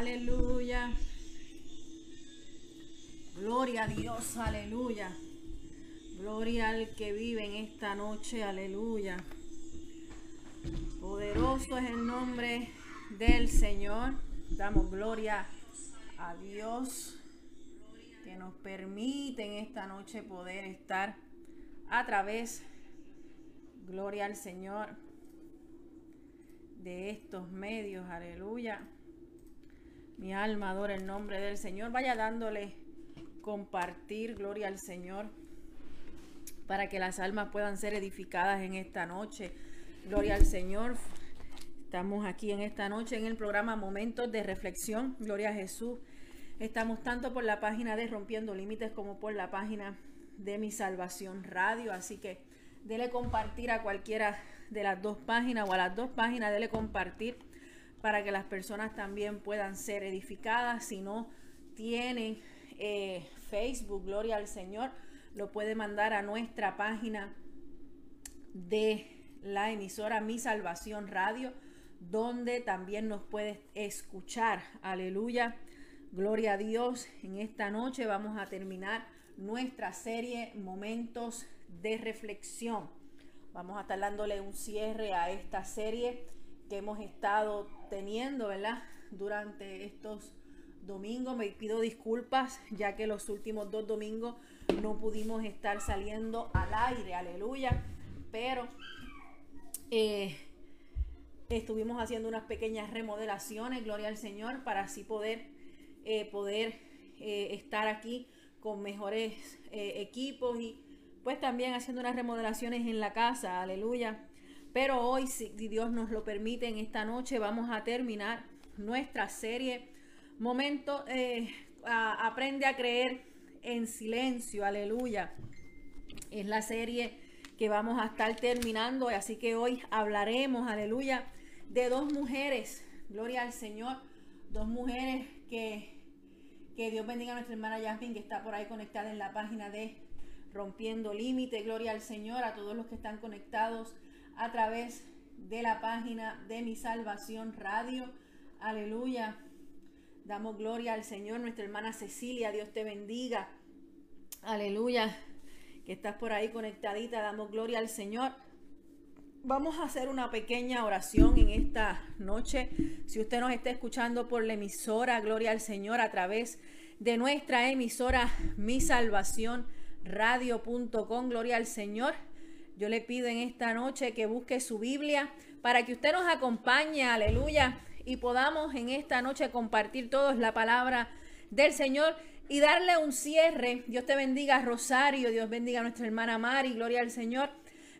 Aleluya. Gloria a Dios, aleluya. Gloria al que vive en esta noche, aleluya. Poderoso es el nombre del Señor. Damos gloria a Dios que nos permite en esta noche poder estar a través, gloria al Señor, de estos medios, aleluya. Mi alma adora el nombre del Señor. Vaya dándole compartir, gloria al Señor, para que las almas puedan ser edificadas en esta noche. Gloria al Señor. Estamos aquí en esta noche en el programa Momentos de Reflexión. Gloria a Jesús. Estamos tanto por la página de Rompiendo Límites como por la página de Mi Salvación Radio. Así que dele compartir a cualquiera de las dos páginas o a las dos páginas, dele compartir para que las personas también puedan ser edificadas. Si no tienen eh, Facebook, Gloria al Señor, lo puede mandar a nuestra página de la emisora Mi Salvación Radio, donde también nos puede escuchar. Aleluya. Gloria a Dios. En esta noche vamos a terminar nuestra serie Momentos de Reflexión. Vamos a estar dándole un cierre a esta serie que hemos estado teniendo, ¿verdad? Durante estos domingos. Me pido disculpas ya que los últimos dos domingos no pudimos estar saliendo al aire, aleluya. Pero eh, estuvimos haciendo unas pequeñas remodelaciones, gloria al Señor, para así poder, eh, poder eh, estar aquí con mejores equipos y pues también haciendo unas remodelaciones en la casa, aleluya. Pero hoy, si Dios nos lo permite, en esta noche vamos a terminar nuestra serie Momento, aprende a creer en silencio, aleluya. Es la serie que vamos a estar terminando, así que hoy hablaremos, aleluya, de dos mujeres, gloria al Señor, dos mujeres que, que Dios bendiga a nuestra hermana Yasmin, que está por ahí conectada en la página de Rompiendo Límite, gloria al Señor, a todos los que están conectados a través de la página de Mi Salvación Radio, aleluya. Damos gloria al Señor, nuestra hermana Cecilia, Dios te bendiga. Aleluya, que estás por ahí conectadita, damos gloria al Señor. Vamos a hacer una pequeña oración en esta noche. Si usted nos está escuchando por la emisora Gloria al Señor a través de nuestra emisora Mi Salvación Radio.com, Gloria al Señor. Yo le pido en esta noche que busque su Biblia para que usted nos acompañe, aleluya, y podamos en esta noche compartir todos la palabra del Señor y darle un cierre. Dios te bendiga, Rosario. Dios bendiga a nuestra hermana Mari. Gloria al Señor.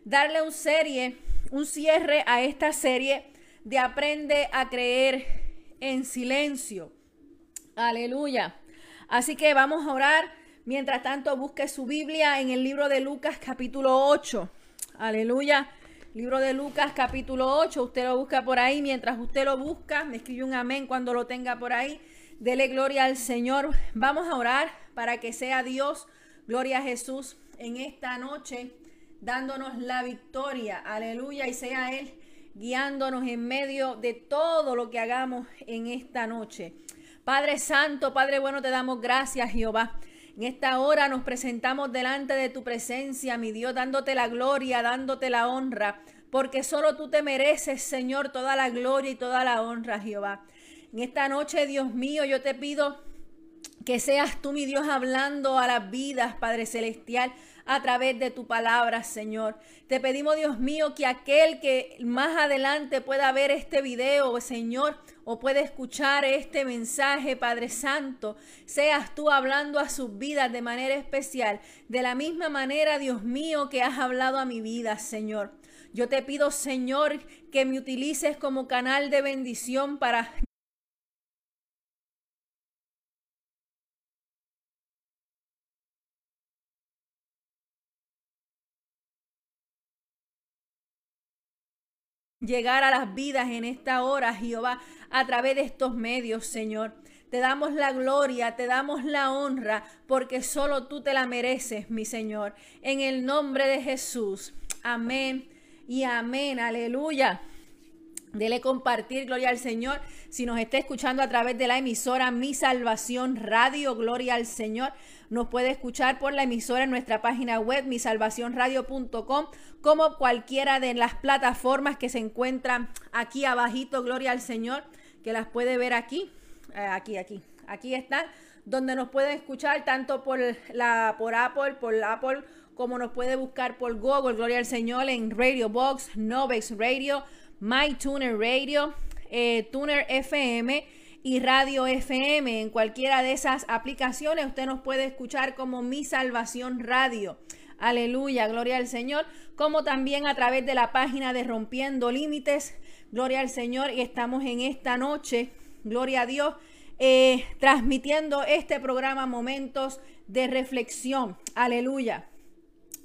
Darle un serie, un cierre a esta serie de Aprende a creer en silencio. Aleluya. Así que vamos a orar. Mientras tanto, busque su Biblia en el libro de Lucas capítulo 8. Aleluya. Libro de Lucas capítulo 8, usted lo busca por ahí. Mientras usted lo busca, me escribe un amén cuando lo tenga por ahí. Dele gloria al Señor. Vamos a orar para que sea Dios, gloria a Jesús, en esta noche, dándonos la victoria. Aleluya. Y sea Él guiándonos en medio de todo lo que hagamos en esta noche. Padre Santo, Padre bueno, te damos gracias, Jehová. En esta hora nos presentamos delante de tu presencia, mi Dios, dándote la gloria, dándote la honra, porque solo tú te mereces, Señor, toda la gloria y toda la honra, Jehová. En esta noche, Dios mío, yo te pido que seas tú, mi Dios, hablando a las vidas, Padre Celestial, a través de tu palabra, Señor. Te pedimos, Dios mío, que aquel que más adelante pueda ver este video, Señor, o puede escuchar este mensaje, Padre Santo, seas tú hablando a sus vidas de manera especial, de la misma manera, Dios mío, que has hablado a mi vida, Señor. Yo te pido, Señor, que me utilices como canal de bendición para llegar a las vidas en esta hora, Jehová, a través de estos medios, Señor. Te damos la gloria, te damos la honra, porque solo tú te la mereces, mi Señor. En el nombre de Jesús. Amén y amén. Aleluya. Dele compartir, gloria al Señor. Si nos está escuchando a través de la emisora Mi Salvación Radio, gloria al Señor. Nos puede escuchar por la emisora en nuestra página web, misalvacionradio.com, como cualquiera de las plataformas que se encuentran aquí abajito, gloria al Señor, que las puede ver aquí, eh, aquí, aquí, aquí están, donde nos puede escuchar tanto por, la, por Apple, por Apple, como nos puede buscar por Google, gloria al Señor, en Radio Box, Novex Radio, My Tuner Radio, eh, Tuner FM y Radio FM. En cualquiera de esas aplicaciones usted nos puede escuchar como Mi Salvación Radio. Aleluya, gloria al Señor. Como también a través de la página de Rompiendo Límites. Gloria al Señor. Y estamos en esta noche, gloria a Dios, eh, transmitiendo este programa Momentos de Reflexión. Aleluya.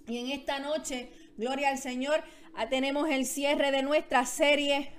Y en esta noche, gloria al Señor, Ah, tenemos el cierre de nuestra serie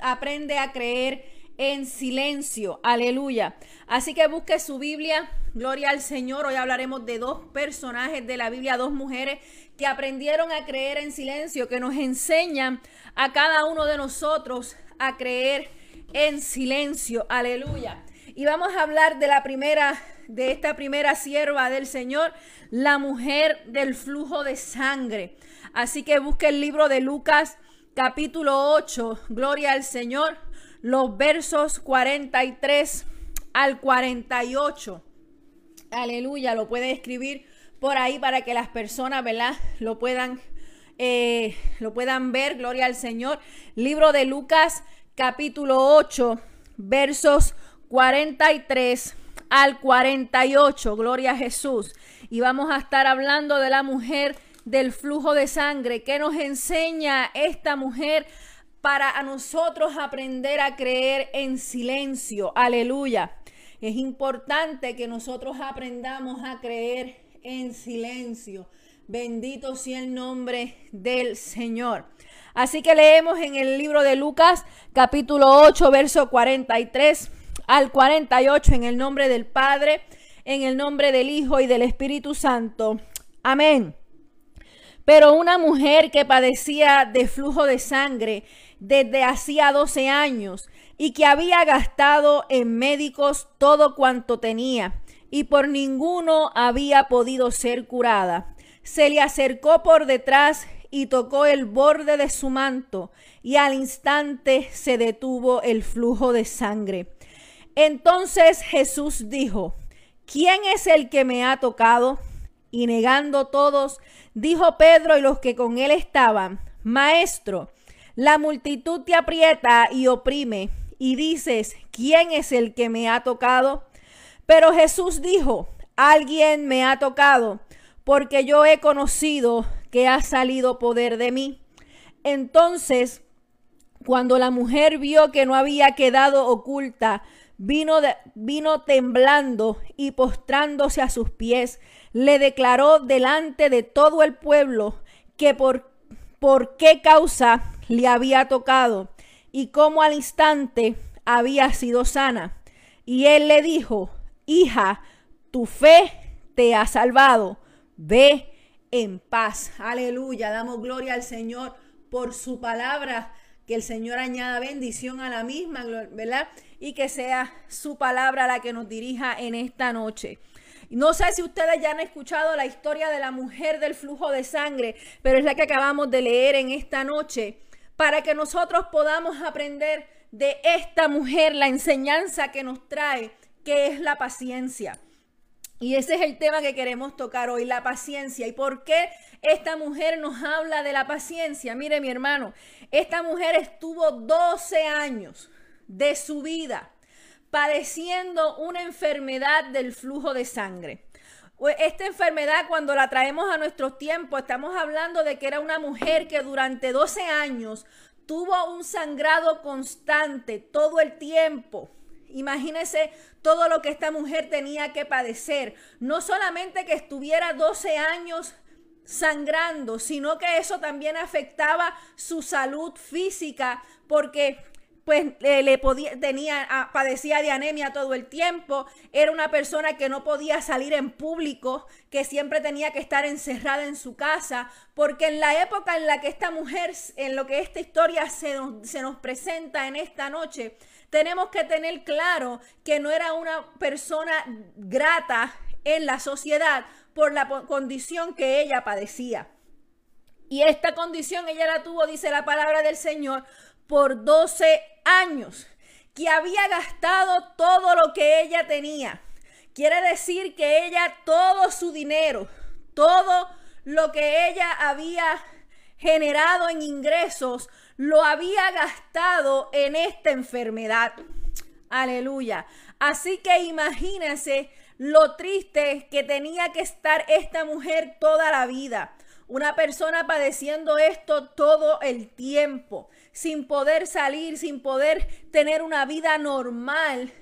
Aprende a creer en silencio. Aleluya. Así que busque su Biblia. Gloria al Señor. Hoy hablaremos de dos personajes de la Biblia, dos mujeres que aprendieron a creer en silencio, que nos enseñan a cada uno de nosotros a creer en silencio. Aleluya. Y vamos a hablar de la primera, de esta primera sierva del Señor, la mujer del flujo de sangre. Así que busque el libro de Lucas capítulo 8, gloria al Señor, los versos 43 al 48. Aleluya, lo puede escribir por ahí para que las personas, ¿verdad? Lo puedan, eh, lo puedan ver, gloria al Señor. Libro de Lucas capítulo 8, versos 43 al 48, gloria a Jesús. Y vamos a estar hablando de la mujer del flujo de sangre. que nos enseña esta mujer para a nosotros aprender a creer en silencio? Aleluya. Es importante que nosotros aprendamos a creer en silencio. Bendito sea el nombre del Señor. Así que leemos en el libro de Lucas capítulo 8, verso 43 al 48 en el nombre del Padre, en el nombre del Hijo y del Espíritu Santo. Amén. Pero una mujer que padecía de flujo de sangre desde hacía 12 años y que había gastado en médicos todo cuanto tenía y por ninguno había podido ser curada, se le acercó por detrás y tocó el borde de su manto y al instante se detuvo el flujo de sangre. Entonces Jesús dijo, ¿quién es el que me ha tocado? Y negando todos, Dijo Pedro y los que con él estaban, Maestro, la multitud te aprieta y oprime, y dices, ¿quién es el que me ha tocado? Pero Jesús dijo, alguien me ha tocado, porque yo he conocido que ha salido poder de mí. Entonces, cuando la mujer vio que no había quedado oculta, vino, vino temblando y postrándose a sus pies, le declaró delante de todo el pueblo que por, por qué causa le había tocado y cómo al instante había sido sana. Y él le dijo, hija, tu fe te ha salvado, ve en paz. Aleluya, damos gloria al Señor por su palabra, que el Señor añada bendición a la misma, ¿verdad? Y que sea su palabra la que nos dirija en esta noche. No sé si ustedes ya han escuchado la historia de la mujer del flujo de sangre, pero es la que acabamos de leer en esta noche, para que nosotros podamos aprender de esta mujer la enseñanza que nos trae, que es la paciencia. Y ese es el tema que queremos tocar hoy, la paciencia. ¿Y por qué esta mujer nos habla de la paciencia? Mire mi hermano, esta mujer estuvo 12 años de su vida padeciendo una enfermedad del flujo de sangre. Esta enfermedad, cuando la traemos a nuestros tiempos, estamos hablando de que era una mujer que durante 12 años tuvo un sangrado constante todo el tiempo. Imagínese todo lo que esta mujer tenía que padecer. No solamente que estuviera 12 años sangrando, sino que eso también afectaba su salud física, porque pues le podía, tenía, ah, padecía de anemia todo el tiempo, era una persona que no podía salir en público, que siempre tenía que estar encerrada en su casa, porque en la época en la que esta mujer, en lo que esta historia se se nos presenta en esta noche, tenemos que tener claro que no era una persona grata en la sociedad por la condición que ella padecía. Y esta condición ella la tuvo, dice la palabra del Señor, por 12 años, que había gastado todo lo que ella tenía. Quiere decir que ella todo su dinero, todo lo que ella había generado en ingresos, lo había gastado en esta enfermedad. Aleluya. Así que imagínense lo triste que tenía que estar esta mujer toda la vida. Una persona padeciendo esto todo el tiempo, sin poder salir, sin poder tener una vida normal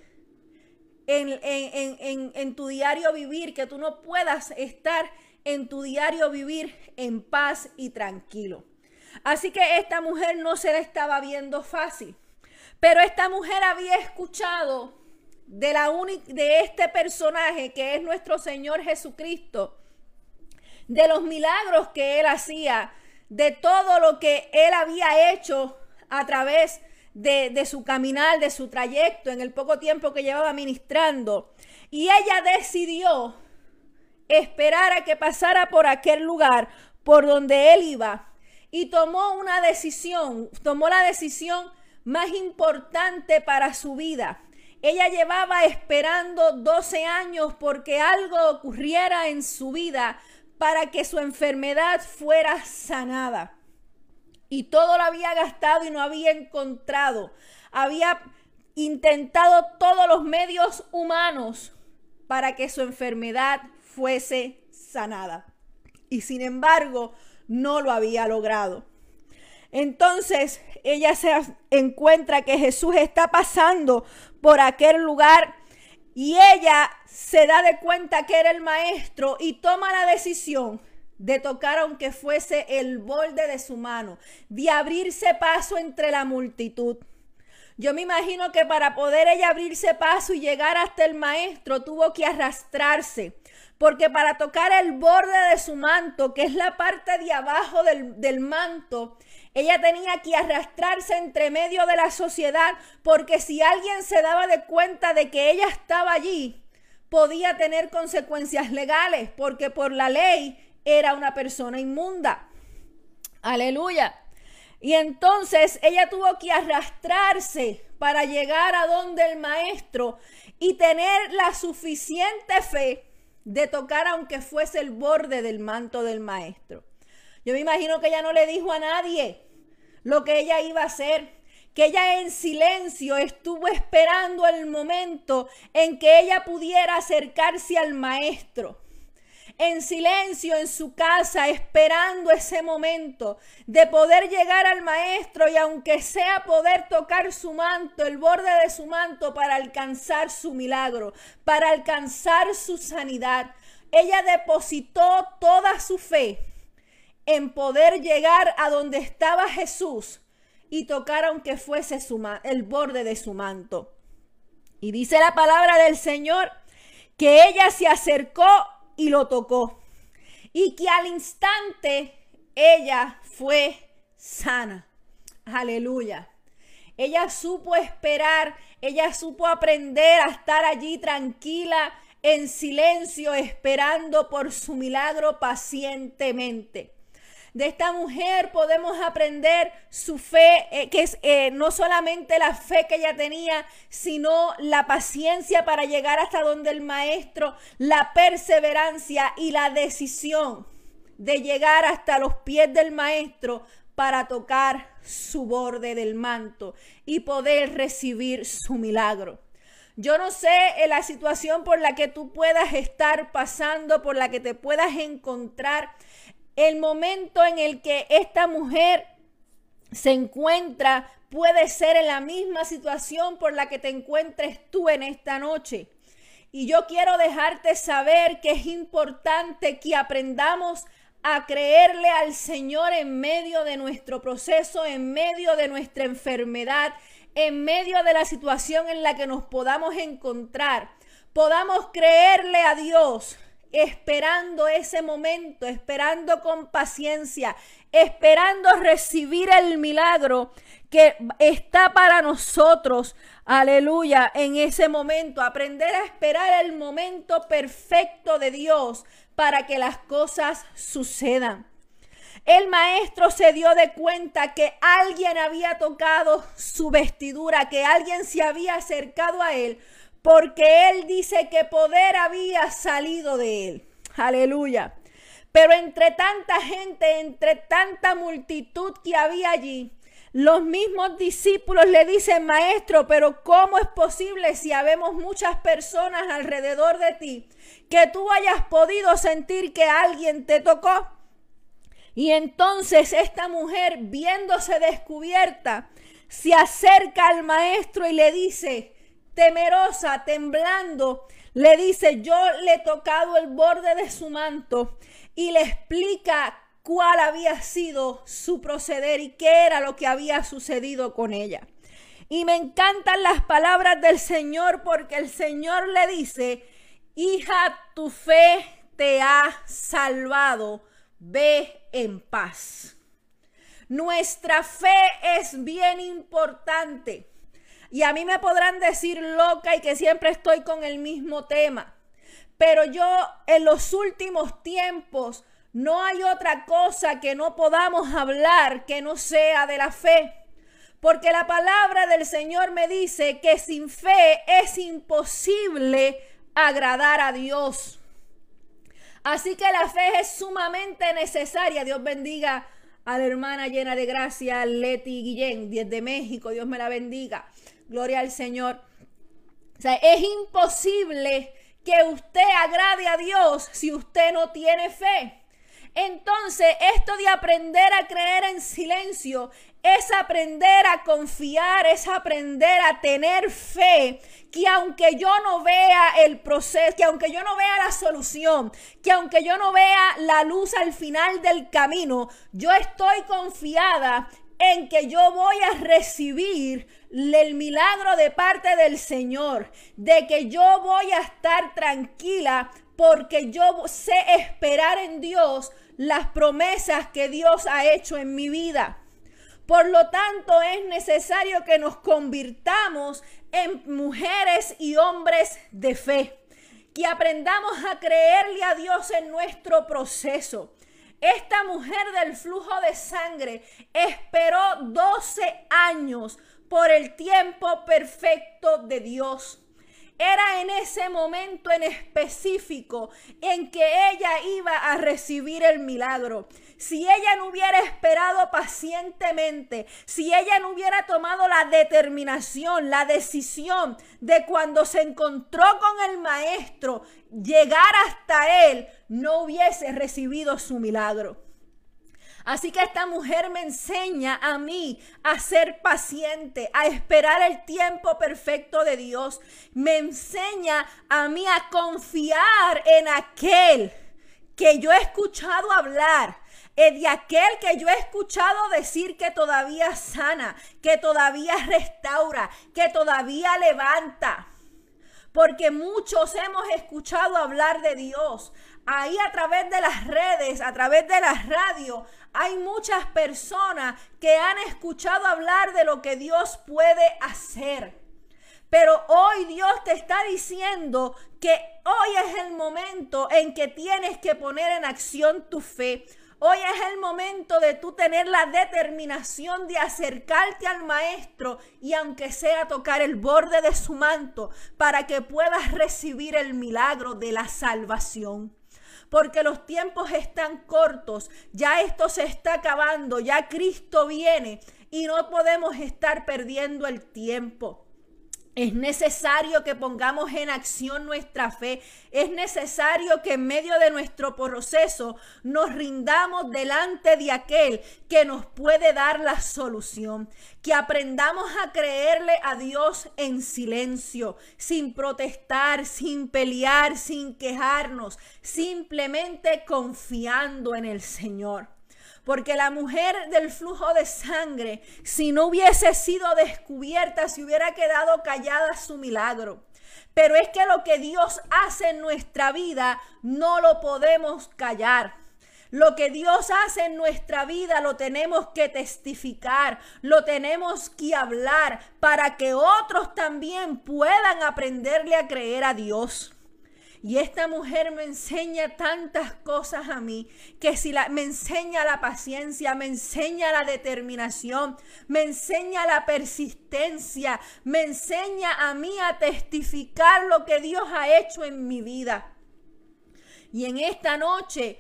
en, en, tu diario vivir, que tú no puedas estar en tu diario vivir en paz y tranquilo. Así que esta mujer no se la estaba viendo fácil. Pero esta mujer había escuchado de, la de este personaje que es nuestro Señor Jesucristo de los milagros que él hacía, de todo lo que él había hecho a través de, su caminar, de su trayecto, en el poco tiempo que llevaba ministrando. Y ella decidió esperar a que pasara por aquel lugar por donde él iba y tomó una decisión, tomó la decisión más importante para su vida. Ella llevaba esperando 12 años porque algo ocurriera en su vida para que su enfermedad fuera sanada. Y todo lo había gastado y no había encontrado. Había intentado todos los medios humanos para que su enfermedad fuese sanada. Y sin embargo, no lo había logrado. Entonces ella se encuentra que Jesús está pasando por aquel lugar y ella se da de cuenta que era el maestro y toma la decisión de tocar aunque fuese el borde de su mano, de abrirse paso entre la multitud. Yo me imagino que para poder ella abrirse paso y llegar hasta el maestro tuvo que arrastrarse, porque para tocar el borde de su manto, que es la parte de abajo del, del manto, ella tenía que arrastrarse entre medio de la sociedad porque si alguien se daba de cuenta de que ella estaba allí, podía tener consecuencias legales porque por la ley era una persona inmunda. Aleluya. Y entonces ella tuvo que arrastrarse para llegar a donde el maestro y tener la suficiente fe de tocar aunque fuese el borde del manto del maestro. Yo me imagino que ella no le dijo a nadie lo que ella iba a hacer, que ella en silencio estuvo esperando el momento en que ella pudiera acercarse al maestro. En silencio en su casa, esperando ese momento de poder llegar al maestro y aunque sea poder tocar su manto, el borde de su manto para alcanzar su milagro, para alcanzar su sanidad. Ella depositó toda su fe en poder llegar a donde estaba Jesús y tocar aunque fuese su el borde de su manto. Y dice la palabra del Señor que ella se acercó y lo tocó. Y que al instante ella fue sana. Aleluya. Ella supo esperar, ella supo aprender a estar allí tranquila, en silencio, esperando por su milagro pacientemente. De esta mujer podemos aprender su fe, eh, que es eh, no solamente la fe que ella tenía, sino la paciencia para llegar hasta donde el maestro, la perseverancia y la decisión de llegar hasta los pies del maestro para tocar su borde del manto y poder recibir su milagro. Yo no sé en la situación por la que tú puedas estar pasando, por la que te puedas encontrar el momento en el que esta mujer se encuentra puede ser en la misma situación por la que te encuentres tú en esta noche. Y yo quiero dejarte saber que es importante que aprendamos a creerle al Señor en medio de nuestro proceso, en medio de nuestra enfermedad, en medio de la situación en la que nos podamos encontrar. Podamos creerle a Dios esperando ese momento, esperando con paciencia, esperando recibir el milagro que está para nosotros. Aleluya, en ese momento, aprender a esperar el momento perfecto de Dios para que las cosas sucedan. El maestro se dio de cuenta que alguien había tocado su vestidura, que alguien se había acercado a él porque Él dice que poder había salido de Él. Aleluya. Pero entre tanta gente, entre tanta multitud que había allí, los mismos discípulos le dicen, maestro, pero ¿cómo es posible si habemos muchas personas alrededor de ti que tú hayas podido sentir que alguien te tocó? Y entonces esta mujer, viéndose descubierta, se acerca al maestro y le dice, temerosa, temblando, le dice, yo le he tocado el borde de su manto y le explica cuál había sido su proceder y qué era lo que había sucedido con ella. Y me encantan las palabras del Señor porque el Señor le dice, hija, tu fe te ha salvado, ve en paz. Nuestra fe es bien importante. Y a mí me podrán decir loca y que siempre estoy con el mismo tema. Pero yo en los últimos tiempos no hay otra cosa que no podamos hablar que no sea de la fe. Porque la palabra del Señor me dice que sin fe es imposible agradar a Dios. Así que la fe es sumamente necesaria. Dios bendiga a la hermana llena de gracia, Leti Guillén, desde México. Dios me la bendiga. Gloria al Señor. O sea, es imposible que usted agrade a Dios si usted no tiene fe. Entonces, esto de aprender a creer en silencio es aprender a confiar, es aprender a tener fe, que aunque yo no vea el proceso, que aunque yo no vea la solución, que aunque yo no vea la luz al final del camino, yo estoy confiada en que yo voy a recibir el milagro de parte del Señor, de que yo voy a estar tranquila porque yo sé esperar en Dios las promesas que Dios ha hecho en mi vida. Por lo tanto, es necesario que nos convirtamos en mujeres y hombres de fe, que aprendamos a creerle a Dios en nuestro proceso. Esta mujer del flujo de sangre esperó 12 años por el tiempo perfecto de Dios. Era en ese momento en específico en que ella iba a recibir el milagro. Si ella no hubiera esperado pacientemente, si ella no hubiera tomado la determinación, la decisión de cuando se encontró con el maestro, llegar hasta él, no hubiese recibido su milagro. Así que esta mujer me enseña a mí a ser paciente, a esperar el tiempo perfecto de Dios. Me enseña a mí a confiar en aquel que yo he escuchado hablar, de aquel que yo he escuchado decir que todavía sana, que todavía restaura, que todavía levanta. Porque muchos hemos escuchado hablar de Dios. Ahí a través de las redes, a través de la radio, hay muchas personas que han escuchado hablar de lo que Dios puede hacer. Pero hoy Dios te está diciendo que hoy es el momento en que tienes que poner en acción tu fe. Hoy es el momento de tú tener la determinación de acercarte al maestro y aunque sea tocar el borde de su manto para que puedas recibir el milagro de la salvación porque los tiempos están cortos, ya esto se está acabando, ya Cristo viene y no podemos estar perdiendo el tiempo. Es necesario que pongamos en acción nuestra fe. Es necesario que en medio de nuestro proceso nos rindamos delante de aquel que nos puede dar la solución. Que aprendamos a creerle a Dios en silencio, sin protestar, sin pelear, sin quejarnos, simplemente confiando en el Señor. Porque la mujer del flujo de sangre, si no hubiese sido descubierta, si hubiera quedado callada su milagro. Pero es que lo que Dios hace en nuestra vida no lo podemos callar. Lo que Dios hace en nuestra vida lo tenemos que testificar, lo tenemos que hablar para que otros también puedan aprenderle a creer a Dios. Y esta mujer me enseña tantas cosas a mí, que si la, me enseña la paciencia, me enseña la determinación, me enseña la persistencia, me enseña a mí a testificar lo que Dios ha hecho en mi vida. Y en esta noche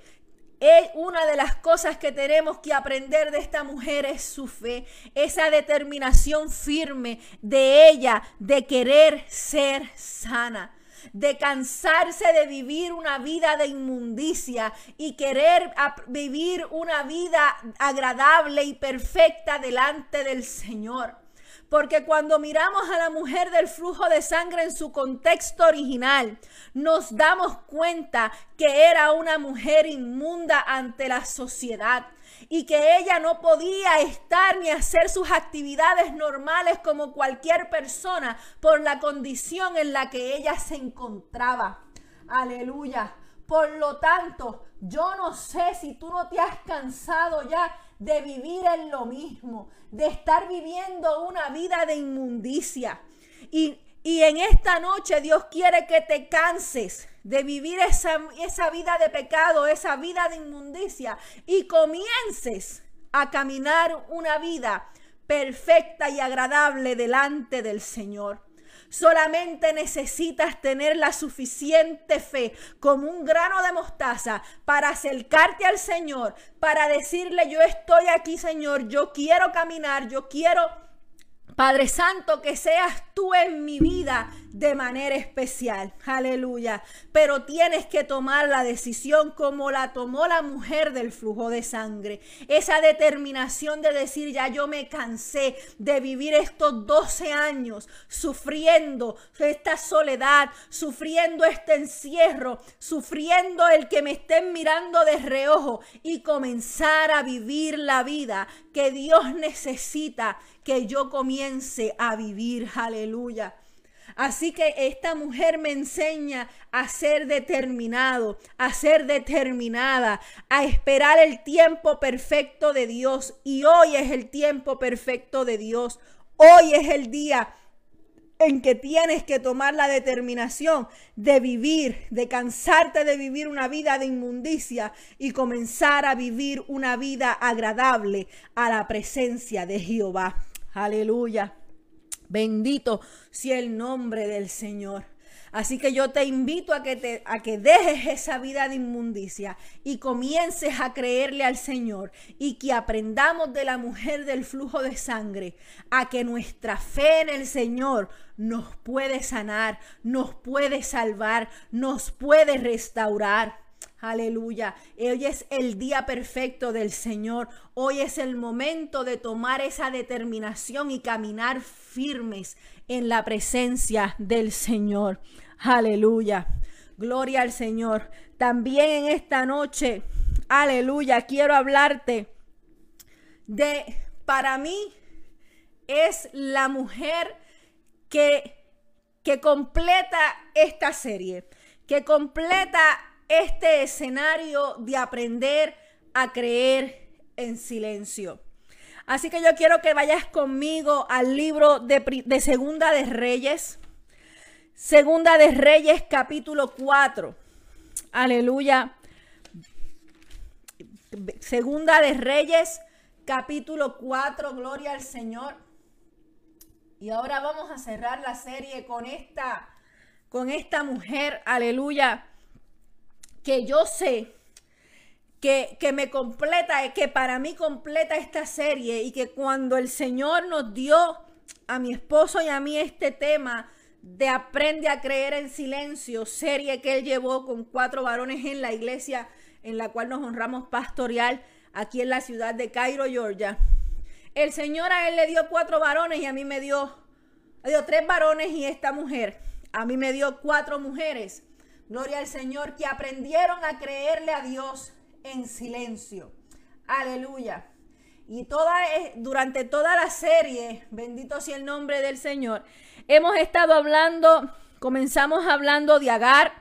es una de las cosas que tenemos que aprender de esta mujer es su fe, esa determinación firme de ella de querer ser sana de cansarse de vivir una vida de inmundicia y querer vivir una vida agradable y perfecta delante del Señor. Porque cuando miramos a la mujer del flujo de sangre en su contexto original, nos damos cuenta que era una mujer inmunda ante la sociedad y que ella no podía estar ni hacer sus actividades normales como cualquier persona por la condición en la que ella se encontraba. Aleluya. Por lo tanto, yo no sé si tú no te has cansado ya de vivir en lo mismo, de estar viviendo una vida de inmundicia. Y, y en esta noche Dios quiere que te canses de vivir esa, esa vida de pecado, esa vida de inmundicia y comiences a caminar una vida perfecta y agradable delante del Señor. Solamente necesitas tener la suficiente fe como un grano de mostaza para acercarte al Señor, para decirle, yo estoy aquí, Señor, yo quiero caminar, yo quiero Padre Santo, que seas tú en mi vida de manera especial. Aleluya. Pero tienes que tomar la decisión como la tomó la mujer del flujo de sangre. Esa determinación de decir, ya yo me cansé de vivir estos 12 años sufriendo esta soledad, sufriendo este encierro, sufriendo el que me estén mirando de reojo y comenzar a vivir la vida que Dios necesita que yo comience a vivir. Aleluya. Así que esta mujer me enseña a ser determinado, a ser determinada, a esperar el tiempo perfecto de Dios. Y hoy es el tiempo perfecto de Dios. Hoy es el día en que tienes que tomar la determinación de vivir, de cansarte de vivir una vida de inmundicia y comenzar a vivir una vida agradable a la presencia de Jehová. Aleluya. Bendito sea el nombre del Señor. Así que yo te invito a que, te, a que dejes esa vida de inmundicia y comiences a creerle al Señor y que aprendamos de la mujer del flujo de sangre a que nuestra fe en el Señor nos puede sanar, nos puede salvar, nos puede restaurar. Aleluya. Hoy es el día perfecto del Señor. Hoy es el momento de tomar esa determinación y caminar firmes en la presencia del Señor. Aleluya. Gloria al Señor. También en esta noche, aleluya, quiero hablarte de, para mí, es la mujer que, que completa esta serie, que completa este escenario de aprender a creer en silencio. Así que yo quiero que vayas conmigo al libro de, Segunda de Reyes. Segunda de Reyes capítulo 4. Aleluya. Segunda de Reyes capítulo 4. Gloria al Señor. Y ahora vamos a cerrar la serie con esta con esta mujer, aleluya, que yo sé que, que, me completa, que para mí completa esta serie y que cuando el Señor nos dio a mi esposo y a mí este tema de Aprende a creer en silencio, serie que él llevó con cuatro varones en la iglesia en la cual nos honramos pastoral aquí en la ciudad de Cairo, Georgia. El Señor a él le dio cuatro varones y a mí me dio, dio tres varones y esta mujer. A mí me dio cuatro mujeres. Gloria al Señor que aprendieron a creerle a Dios en silencio. Aleluya. Y toda, durante toda la serie, bendito sea el nombre del Señor, hemos estado hablando, comenzamos hablando de Agar,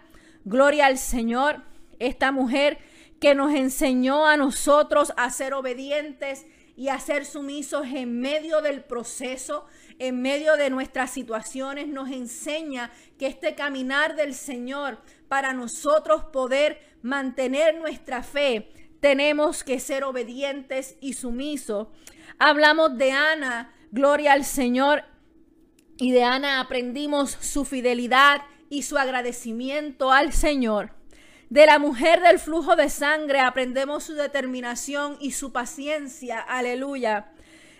gloria al Señor, esta mujer que nos enseñó a nosotros a ser obedientes y a ser sumisos en medio del proceso, en medio de nuestras situaciones, nos enseña que este caminar del Señor para nosotros poder mantener nuestra fe, tenemos que ser obedientes y sumisos. Hablamos de Ana, gloria al Señor, y de Ana aprendimos su fidelidad y su agradecimiento al Señor. De la mujer del flujo de sangre aprendemos su determinación y su paciencia. Aleluya.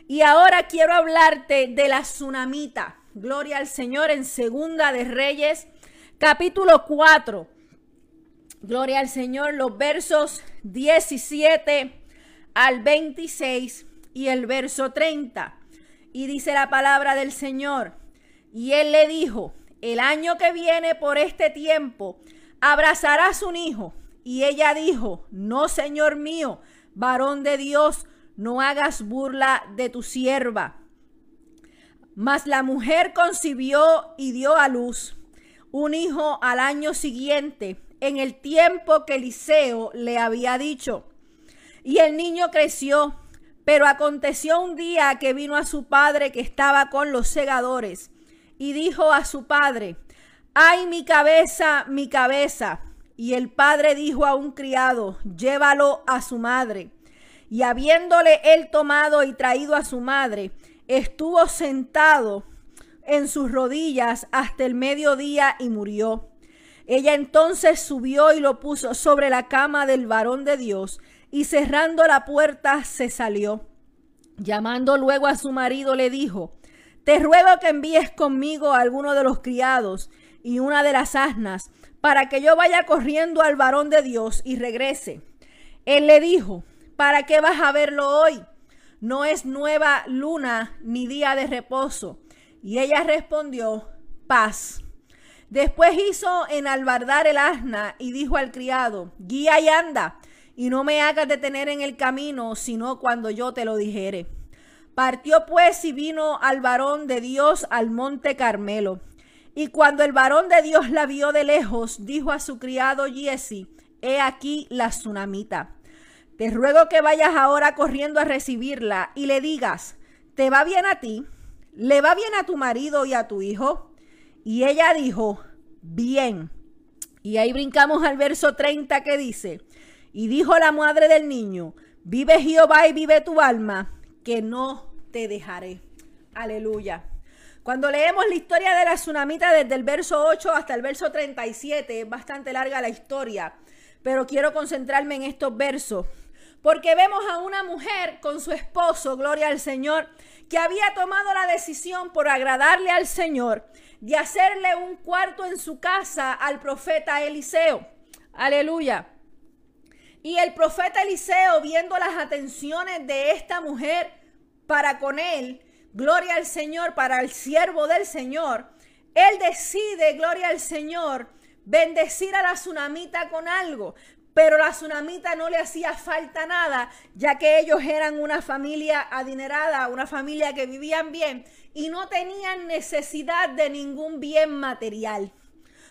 Y ahora quiero hablarte de la tsunamita. Gloria al Señor en Segunda de Reyes, capítulo 4. Gloria al Señor, los versos 17 al 26 y el verso 30. Y dice la palabra del Señor. Y él le dijo, el año que viene por este tiempo, abrazarás un hijo. Y ella dijo, no, Señor mío, varón de Dios, no hagas burla de tu sierva. Mas la mujer concibió y dio a luz un hijo al año siguiente, en el tiempo que Eliseo le había dicho. Y el niño creció, pero aconteció un día que vino a su padre que estaba con los segadores, y dijo a su padre, ay mi cabeza, mi cabeza. Y el padre dijo a un criado, llévalo a su madre. Y habiéndole él tomado y traído a su madre, estuvo sentado en sus rodillas hasta el mediodía y murió. Ella entonces subió y lo puso sobre la cama del varón de Dios y cerrando la puerta se salió. Llamando luego a su marido le dijo, te ruego que envíes conmigo a alguno de los criados y una de las asnas, para que yo vaya corriendo al varón de Dios y regrese. Él le dijo, ¿para qué vas a verlo hoy? No es nueva luna ni día de reposo. Y ella respondió, paz. Después hizo enalbardar el asna y dijo al criado, guía y anda, y no me hagas detener en el camino, sino cuando yo te lo dijere. Partió pues y vino al varón de Dios al monte Carmelo. Y cuando el varón de Dios la vio de lejos, dijo a su criado Jesse, he aquí la tsunamita. Te ruego que vayas ahora corriendo a recibirla y le digas, ¿te va bien a ti? ¿Le va bien a tu marido y a tu hijo? Y ella dijo, bien. Y ahí brincamos al verso 30 que dice, y dijo la madre del niño, vive Jehová y vive tu alma, que no te dejaré. Aleluya. Cuando leemos la historia de la tsunamita desde el verso 8 hasta el verso 37, es bastante larga la historia, pero quiero concentrarme en estos versos. Porque vemos a una mujer con su esposo, gloria al Señor, que había tomado la decisión por agradarle al Señor de hacerle un cuarto en su casa al profeta Eliseo. Aleluya. Y el profeta Eliseo, viendo las atenciones de esta mujer para con él, gloria al Señor, para el siervo del Señor, él decide, gloria al Señor, bendecir a la tsunamita con algo. Pero la tsunamita no le hacía falta nada, ya que ellos eran una familia adinerada, una familia que vivían bien y no tenían necesidad de ningún bien material.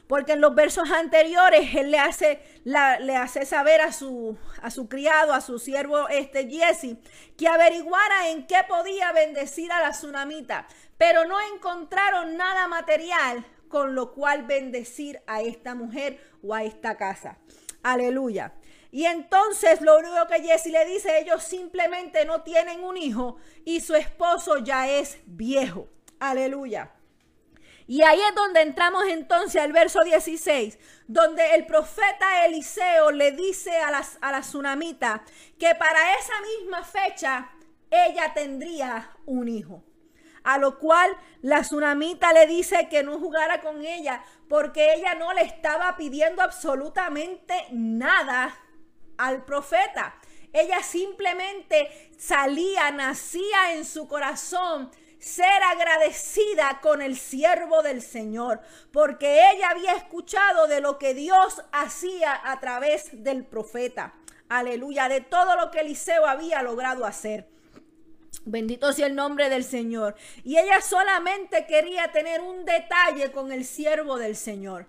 Porque en los versos anteriores él le hace, le hace saber a su, a su criado, a su siervo este Jesse, que averiguara en qué podía bendecir a la tsunamita. Pero no encontraron nada material con lo cual bendecir a esta mujer o a esta casa. Aleluya. Y entonces lo único que Jesse le dice, ellos simplemente no tienen un hijo y su esposo ya es viejo. Aleluya. Y ahí es donde entramos entonces al verso 16, donde el profeta Eliseo le dice a, las, a la tsunamita que para esa misma fecha ella tendría un hijo. A lo cual la tsunamita le dice que no jugara con ella porque ella no le estaba pidiendo absolutamente nada al profeta. Ella simplemente salía, nacía en su corazón ser agradecida con el siervo del Señor, porque ella había escuchado de lo que Dios hacía a través del profeta. Aleluya, de todo lo que Eliseo había logrado hacer. Bendito sea el nombre del Señor. Y ella solamente quería tener un detalle con el siervo del Señor.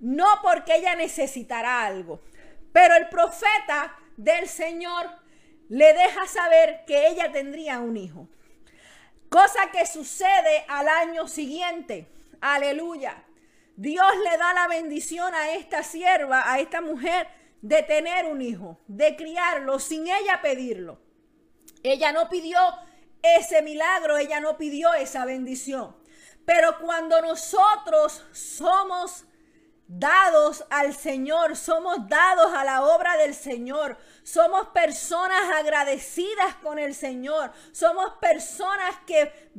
No porque ella necesitara algo, pero el profeta del Señor le deja saber que ella tendría un hijo. Cosa que sucede al año siguiente. Aleluya. Dios le da la bendición a esta sierva, a esta mujer, de tener un hijo, de criarlo sin ella pedirlo. Ella no pidió ese milagro, ella no pidió esa bendición. Pero cuando nosotros somos dados al Señor, somos dados a la obra del Señor, somos personas agradecidas con el Señor, somos personas que,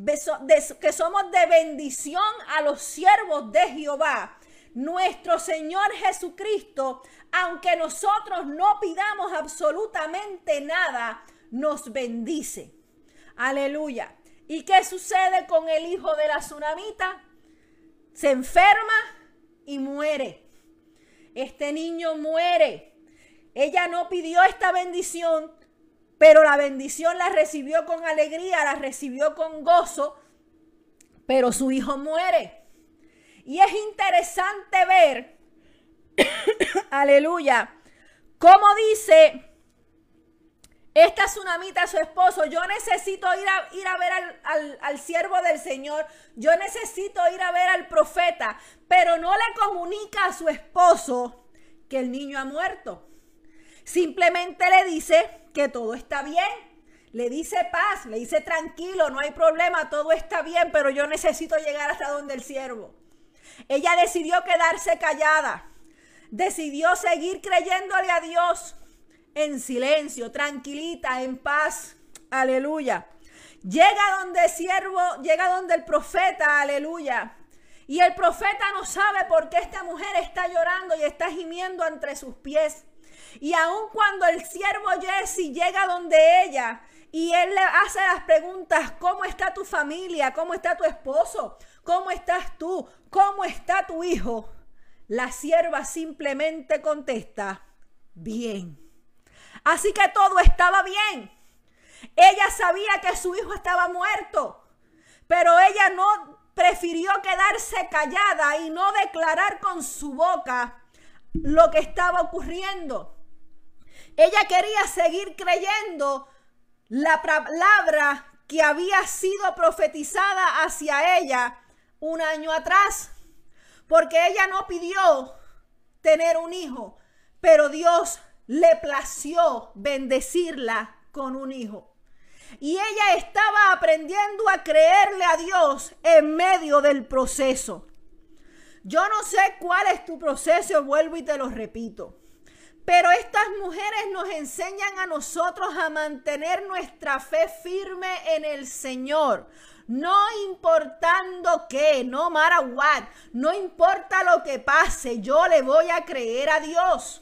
que somos de bendición a los siervos de Jehová. Nuestro Señor Jesucristo, aunque nosotros no pidamos absolutamente nada, nos bendice. Aleluya. ¿Y qué sucede con el hijo de la tsunamita? Se enferma y muere. Este niño muere. Ella no pidió esta bendición, pero la bendición la recibió con alegría, la recibió con gozo, pero su hijo muere. Y es interesante ver, aleluya, cómo dice esta tsunamita, su esposo, yo necesito ir a, ir a ver al, al, siervo del Señor, yo necesito ir a ver al profeta, pero no le comunica a su esposo que el niño ha muerto. Simplemente le dice que todo está bien. Le dice paz, le dice tranquilo, no hay problema, todo está bien, pero yo necesito llegar hasta donde el siervo. Ella decidió quedarse callada, decidió seguir creyéndole a Dios en silencio, tranquilita, en paz. Aleluya. Llega donde siervo, llega donde el profeta, aleluya. Y el profeta no sabe por qué esta mujer está llorando y está gimiendo entre sus pies. Y aun cuando el siervo Jesse llega donde ella y él le hace las preguntas, ¿cómo está tu familia? ¿Cómo está tu esposo? ¿Cómo estás tú? ¿Cómo está tu hijo? La sierva simplemente contesta, bien. Así que todo estaba bien. Ella sabía que su hijo estaba muerto, pero ella no prefirió quedarse callada y no declarar con su boca lo que estaba ocurriendo. Ella quería seguir creyendo la palabra que había sido profetizada hacia ella un año atrás, porque ella no pidió tener un hijo, pero Dios le plació bendecirla con un hijo. Y ella estaba aprendiendo a creerle a Dios en medio del proceso. Yo no sé cuál es tu proceso, vuelvo y te lo repito. Pero estas mujeres nos enseñan a nosotros a mantener nuestra fe firme en el Señor. No importando qué, no matter what, no importa lo que pase, yo le voy a creer a Dios.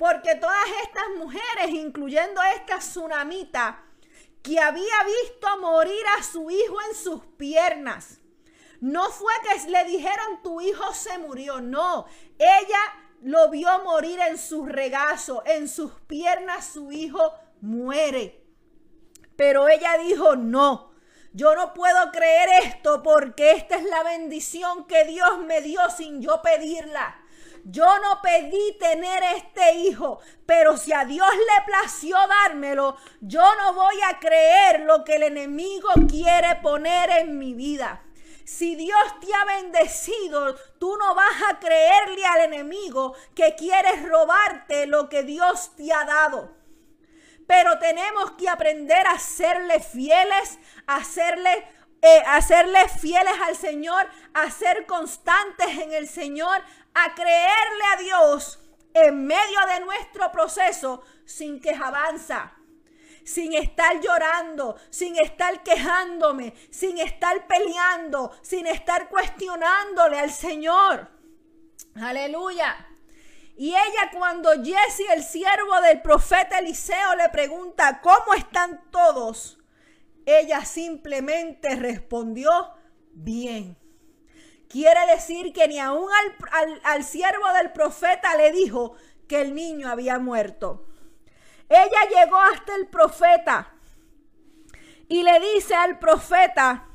Porque todas estas mujeres, incluyendo esta tsunamita, que había visto morir a su hijo en sus piernas, no fue que le dijeron tu hijo se murió, no, ella lo vio morir en su regazo, en sus piernas su hijo muere. Pero ella dijo, no, yo no puedo creer esto porque esta es la bendición que Dios me dio sin yo pedirla. Yo no pedí tener este hijo, pero si a Dios le plació dármelo, yo no voy a creer lo que el enemigo quiere poner en mi vida. Si Dios te ha bendecido, tú no vas a creerle al enemigo que quieres robarte lo que Dios te ha dado. Pero tenemos que aprender a serle fieles, a serle eh, fieles al Señor, a ser constantes en el Señor, a creerle a Dios en medio de nuestro proceso sin que avanza. sin estar llorando, sin estar quejándome, sin estar peleando, sin estar cuestionándole al Señor. Aleluya. Y ella cuando Jesse, el siervo del profeta Eliseo, le pregunta, ¿cómo están todos? Ella simplemente respondió, bien. Quiere decir que ni aún al, al, siervo del profeta le dijo que el niño había muerto. Ella llegó hasta el profeta y le dice al profeta,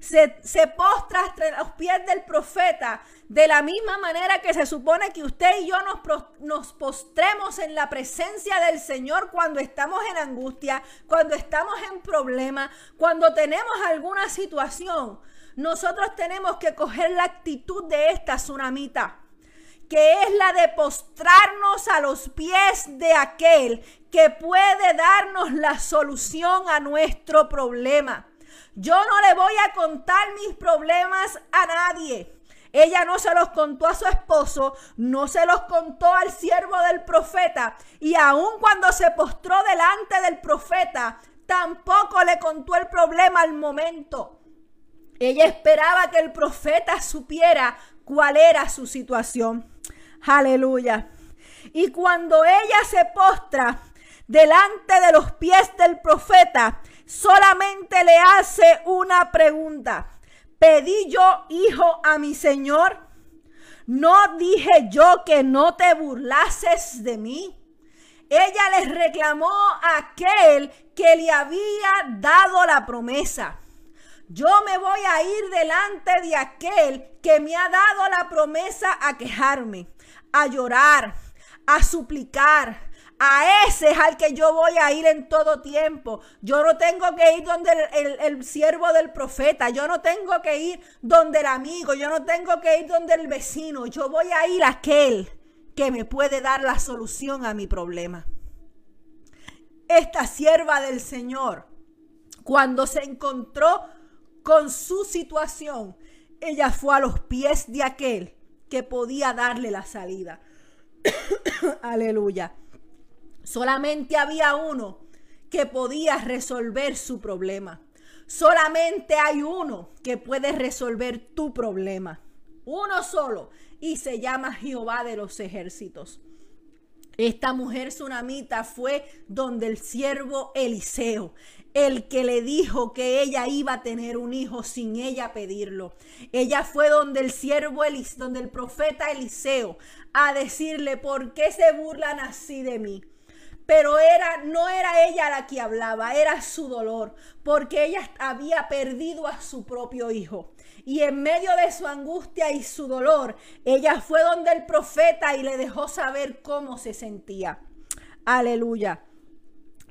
se, se, postra entre los pies del profeta, de la misma manera que se supone que usted y yo nos, nos postremos en la presencia del Señor cuando estamos en angustia, cuando estamos en problema, cuando tenemos alguna situación. Nosotros tenemos que coger la actitud de esta tsunamita, que es la de postrarnos a los pies de aquel que puede darnos la solución a nuestro problema. Yo no le voy a contar mis problemas a nadie. Ella no se los contó a su esposo, no se los contó al siervo del profeta y aun cuando se postró delante del profeta, tampoco le contó el problema al momento. Ella esperaba que el profeta supiera cuál era su situación. Aleluya. Y cuando ella se postra delante de los pies del profeta, solamente le hace una pregunta. ¿Pedí yo hijo a mi Señor? ¿No dije yo que no te burlases de mí? Ella le reclamó a aquel que le había dado la promesa. Yo me voy a ir delante de aquel que me ha dado la promesa a quejarme, a llorar, a suplicar. A ese es al que yo voy a ir en todo tiempo. Yo no tengo que ir donde el, el, siervo del profeta. Yo no tengo que ir donde el amigo. Yo no tengo que ir donde el vecino. Yo voy a ir a aquel que me puede dar la solución a mi problema. Esta sierva del Señor, cuando se encontró con su situación, ella fue a los pies de aquel que podía darle la salida. Aleluya. Solamente había uno que podía resolver su problema. Solamente hay uno que puede resolver tu problema. Uno solo. Y se llama Jehová de los ejércitos. Esta mujer tsunamita fue donde el siervo Eliseo el que le dijo que ella iba a tener un hijo sin ella pedirlo. Ella fue donde el siervo Elis, donde el profeta Eliseo, a decirle, ¿por qué se burlan así de mí? Pero era, no era ella la que hablaba, era su dolor, porque ella había perdido a su propio hijo. Y en medio de su angustia y su dolor, ella fue donde el profeta y le dejó saber cómo se sentía. Aleluya.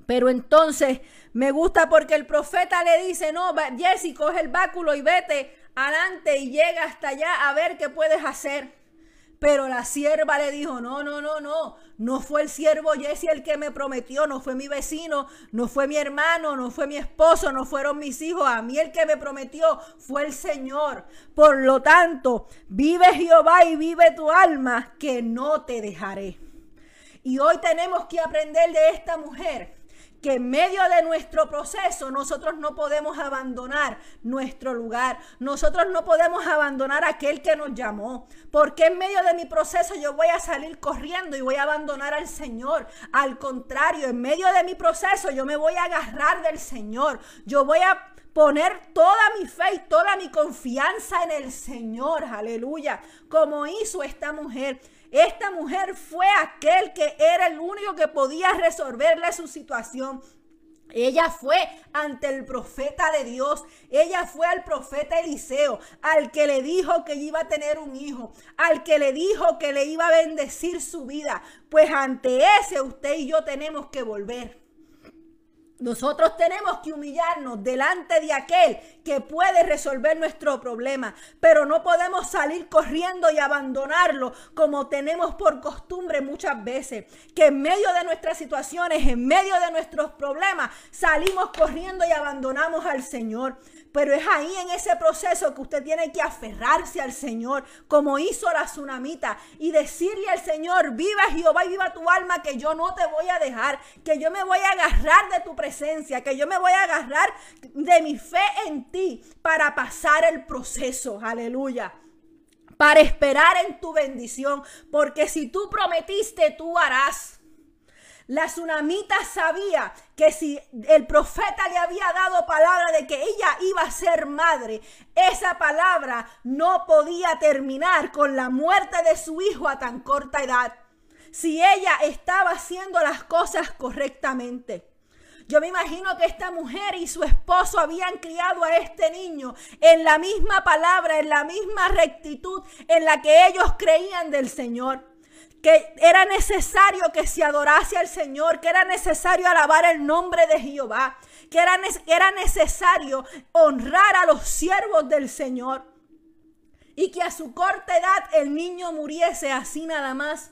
Pero entonces me gusta porque el profeta le dice, no, Jesse, coge el báculo y vete adelante y llega hasta allá a ver qué puedes hacer. Pero la sierva le dijo, no, no, no, no, no fue el siervo Jesse el que me prometió, no fue mi vecino, no fue mi hermano, no fue mi esposo, no fueron mis hijos, a mí el que me prometió fue el Señor. Por lo tanto, vive Jehová y vive tu alma, que no te dejaré. Y hoy tenemos que aprender de esta mujer que en medio de nuestro proceso nosotros no podemos abandonar nuestro lugar, nosotros no podemos abandonar aquel que nos llamó, porque en medio de mi proceso yo voy a salir corriendo y voy a abandonar al Señor. Al contrario, en medio de mi proceso yo me voy a agarrar del Señor, yo voy a poner toda mi fe y toda mi confianza en el Señor, aleluya, como hizo esta mujer. Esta mujer fue aquel que era el único que podía resolverle su situación. Ella fue ante el profeta de Dios. Ella fue al profeta Eliseo, al que le dijo que iba a tener un hijo, al que le dijo que le iba a bendecir su vida. Pues ante ese usted y yo tenemos que volver. Nosotros tenemos que humillarnos delante de aquel que puede resolver nuestro problema, pero no podemos salir corriendo y abandonarlo como tenemos por costumbre muchas veces, que en medio de nuestras situaciones, en medio de nuestros problemas, salimos corriendo y abandonamos al Señor. Pero es ahí en ese proceso que usted tiene que aferrarse al Señor, como hizo la tsunamita, y decirle al Señor, viva Jehová y viva tu alma, que yo no te voy a dejar, que yo me voy a agarrar de tu presencia, que yo me voy a agarrar de mi fe en ti para pasar el proceso. Aleluya para esperar en tu bendición, porque si tú prometiste, tú harás. La tsunamita sabía que si el profeta le había dado palabra de que ella iba a ser madre, esa palabra no podía terminar con la muerte de su hijo a tan corta edad. Si ella estaba haciendo las cosas correctamente. Yo me imagino que esta mujer y su esposo habían criado a este niño en la misma palabra, en la misma rectitud en la que ellos creían del Señor que era necesario que se adorase al Señor, que era necesario alabar el nombre de Jehová, que era, era necesario honrar a los siervos del Señor y que a su corta edad el niño muriese así nada más,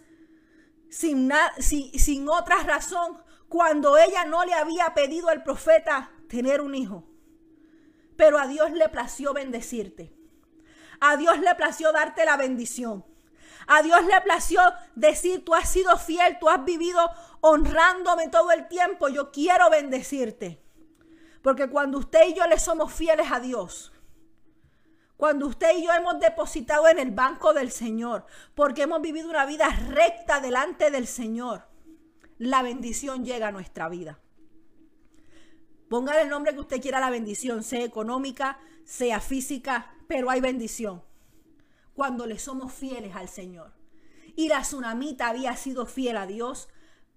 sin, sin otra razón, cuando ella no le había pedido al profeta tener un hijo. Pero a Dios le plació bendecirte. A Dios le plació darte la bendición. A Dios le plació decir, tú has sido fiel, tú has vivido honrándome todo el tiempo, yo quiero bendecirte. Porque cuando usted y yo le somos fieles a Dios, cuando usted y yo hemos depositado en el banco del Señor, porque hemos vivido una vida recta delante del Señor, la bendición llega a nuestra vida. Póngale el nombre que usted quiera la bendición, sea económica, sea física, pero hay bendición cuando le somos fieles al Señor. Y la tsunamita había sido fiel a Dios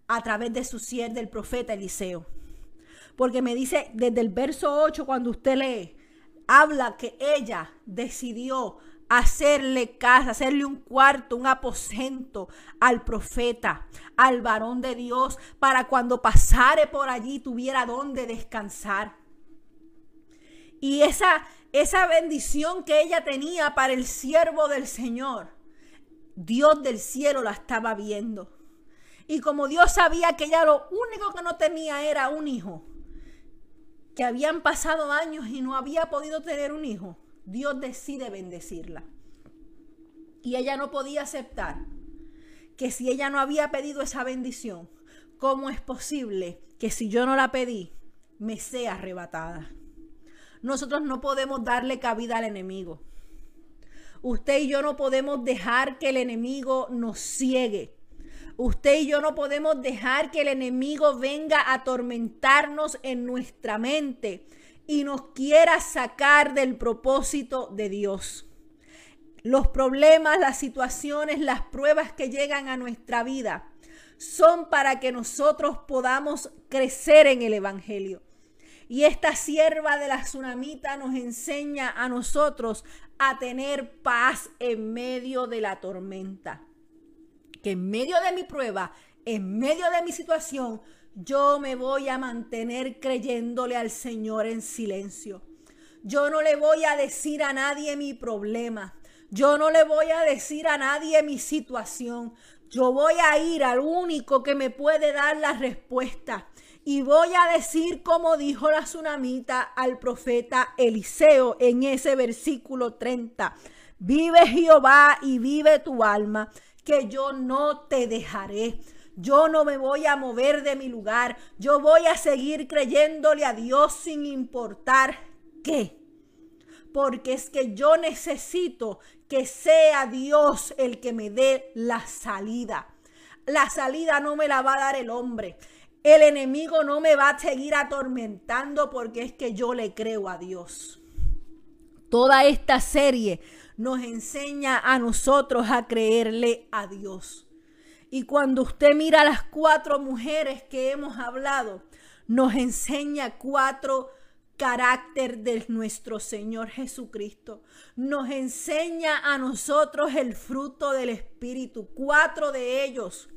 a través de su siervo, del profeta Eliseo. Porque me dice desde el verso 8, cuando usted lee, habla que ella decidió hacerle casa, hacerle un cuarto, un aposento al profeta, al varón de Dios, para cuando pasare por allí tuviera donde descansar. Y esa, esa bendición que ella tenía para el siervo del Señor, Dios del cielo la estaba viendo. Y como Dios sabía que ella lo único que no tenía era un hijo, que habían pasado años y no había podido tener un hijo, Dios decide bendecirla. Y ella no podía aceptar que si ella no había pedido esa bendición, ¿cómo es posible que si yo no la pedí, me sea arrebatada? Nosotros no podemos darle cabida al enemigo. Usted y yo no podemos dejar que el enemigo nos ciegue. Usted y yo no podemos dejar que el enemigo venga a atormentarnos en nuestra mente y nos quiera sacar del propósito de Dios. Los problemas, las situaciones, las pruebas que llegan a nuestra vida son para que nosotros podamos crecer en el Evangelio. Y esta sierva de la tsunamita nos enseña a nosotros a tener paz en medio de la tormenta. Que en medio de mi prueba, en medio de mi situación, yo me voy a mantener creyéndole al Señor en silencio. Yo no le voy a decir a nadie mi problema. Yo no le voy a decir a nadie mi situación. Yo voy a ir al único que me puede dar la respuesta. Y voy a decir como dijo la tsunamita al profeta Eliseo en ese versículo 30. Vive Jehová y vive tu alma, que yo no te dejaré. Yo no me voy a mover de mi lugar. Yo voy a seguir creyéndole a Dios sin importar qué. Porque es que yo necesito que sea Dios el que me dé la salida. La salida no me la va a dar el hombre. El enemigo no me va a seguir atormentando porque es que yo le creo a Dios. Toda esta serie nos enseña a nosotros a creerle a Dios. Y cuando usted mira las cuatro mujeres que hemos hablado, nos enseña cuatro carácter de nuestro Señor Jesucristo. Nos enseña a nosotros el fruto del Espíritu. Cuatro de ellos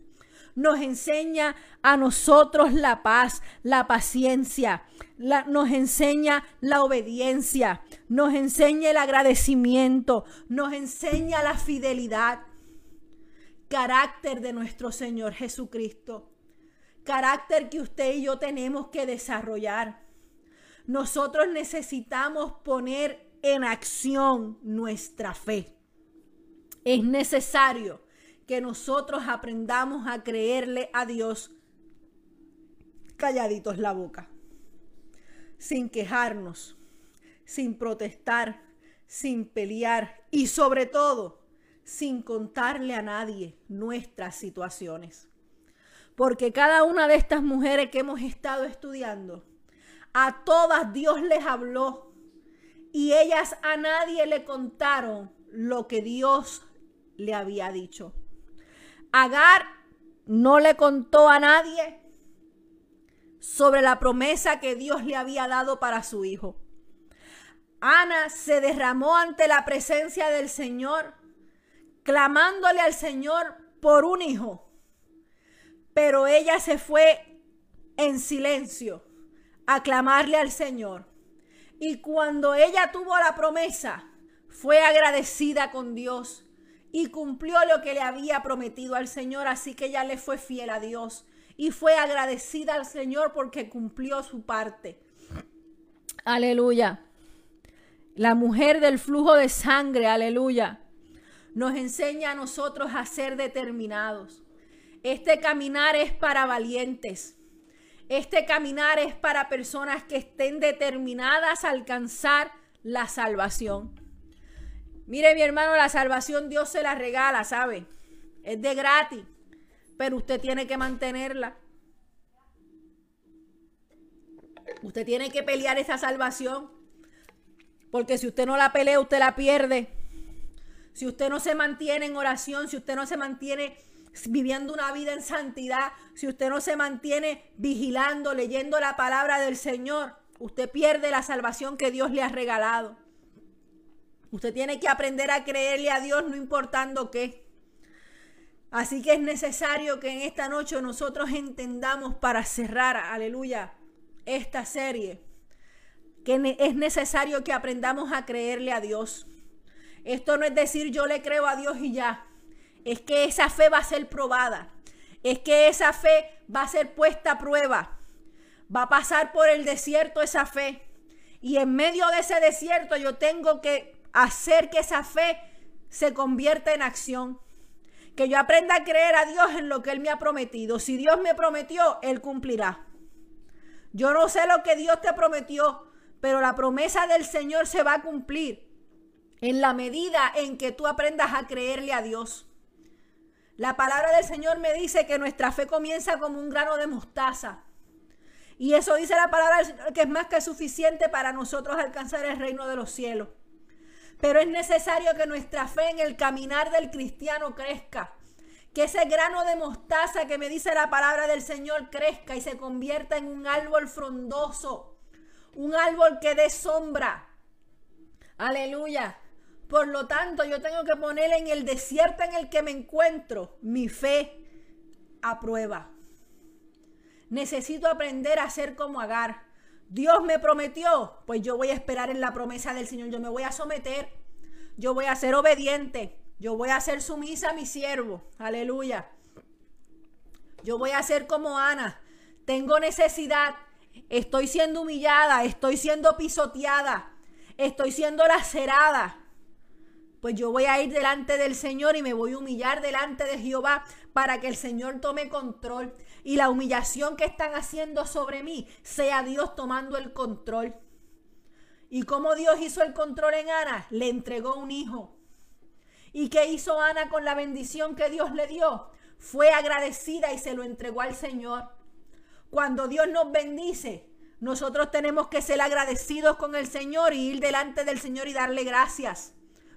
nos enseña a nosotros la paz, la paciencia, nos enseña la obediencia, nos enseña el agradecimiento, nos enseña la fidelidad. Carácter de nuestro Señor Jesucristo. Carácter que usted y yo tenemos que desarrollar. nosotros necesitamos poner en acción nuestra fe. Es necesario que nosotros aprendamos a creerle a Dios calladitos la boca, sin quejarnos, sin protestar, sin pelear y sobre todo sin contarle a nadie nuestras situaciones. Porque cada una de estas mujeres que hemos estado estudiando, a todas Dios les habló y ellas a nadie le contaron lo que Dios le había dicho. Agar no le contó a nadie sobre la promesa que Dios le había dado para su hijo. Ana se derramó ante la presencia del Señor, clamándole al Señor por un hijo. Pero ella se fue en silencio a clamarle al Señor. Y cuando ella tuvo la promesa, fue agradecida con Dios y cumplió lo que le había prometido al Señor. Así que ella le fue fiel a Dios y fue agradecida al Señor porque cumplió su parte. Aleluya. La mujer del flujo de sangre, aleluya, nos enseña a nosotros a ser determinados. Este caminar es para valientes. Este caminar es para personas que estén determinadas a alcanzar la salvación. Mire mi hermano, la salvación Dios se la regala, ¿sabe? Es de gratis, pero usted tiene que mantenerla. Usted tiene que pelear esa salvación. Porque si usted no la pelea, usted la pierde. Si usted no se mantiene en oración, si usted no se mantiene viviendo una vida en santidad, si usted no se mantiene vigilando, leyendo la palabra del Señor, usted pierde la salvación que Dios le ha regalado. Usted tiene que aprender a creerle a Dios no importando qué. Así que es necesario que en esta noche nosotros entendamos para cerrar, aleluya, esta serie, que es necesario que aprendamos a creerle a Dios. Esto no es decir yo le creo a Dios y ya es que esa fe va a ser probada, es que esa fe va a ser puesta a prueba, va a pasar por el desierto esa fe. Y en medio de ese desierto yo tengo que hacer que esa fe se convierta en acción. Que yo aprenda a creer a Dios en lo que Él me ha prometido. Si Dios me prometió, Él cumplirá. Yo no sé lo que Dios te prometió, pero la promesa del Señor se va a cumplir en la medida en que tú aprendas a creerle a Dios. La palabra del Señor me dice que nuestra fe comienza como un grano de mostaza. Y eso dice la palabra del Señor que es más que suficiente para nosotros alcanzar el reino de los cielos. Pero es necesario que nuestra fe en el caminar del cristiano crezca. Que ese grano de mostaza que me dice la palabra del Señor crezca y se convierta en un árbol frondoso. Un árbol que dé sombra. Aleluya. Por lo tanto, yo tengo que poner en el desierto en el que me encuentro mi fe a prueba. Necesito aprender a ser como Agar. Dios me prometió, pues yo voy a esperar en la promesa del Señor. Yo me voy a someter. Yo voy a ser obediente. Yo voy a ser sumisa a mi siervo. Aleluya. Yo voy a ser como Ana. Tengo necesidad. Estoy siendo humillada. Estoy siendo pisoteada. Estoy siendo lacerada pues yo voy a ir delante del Señor y me voy a humillar delante de Jehová para que el Señor tome control y la humillación que están haciendo sobre mí sea Dios tomando el control. ¿Y cómo Dios hizo el control en Ana? Le entregó un hijo. ¿Y qué hizo Ana con la bendición que Dios le dio? Fue agradecida y se lo entregó al Señor. Cuando Dios nos bendice, nosotros tenemos que ser agradecidos con el Señor y ir delante del Señor y darle gracias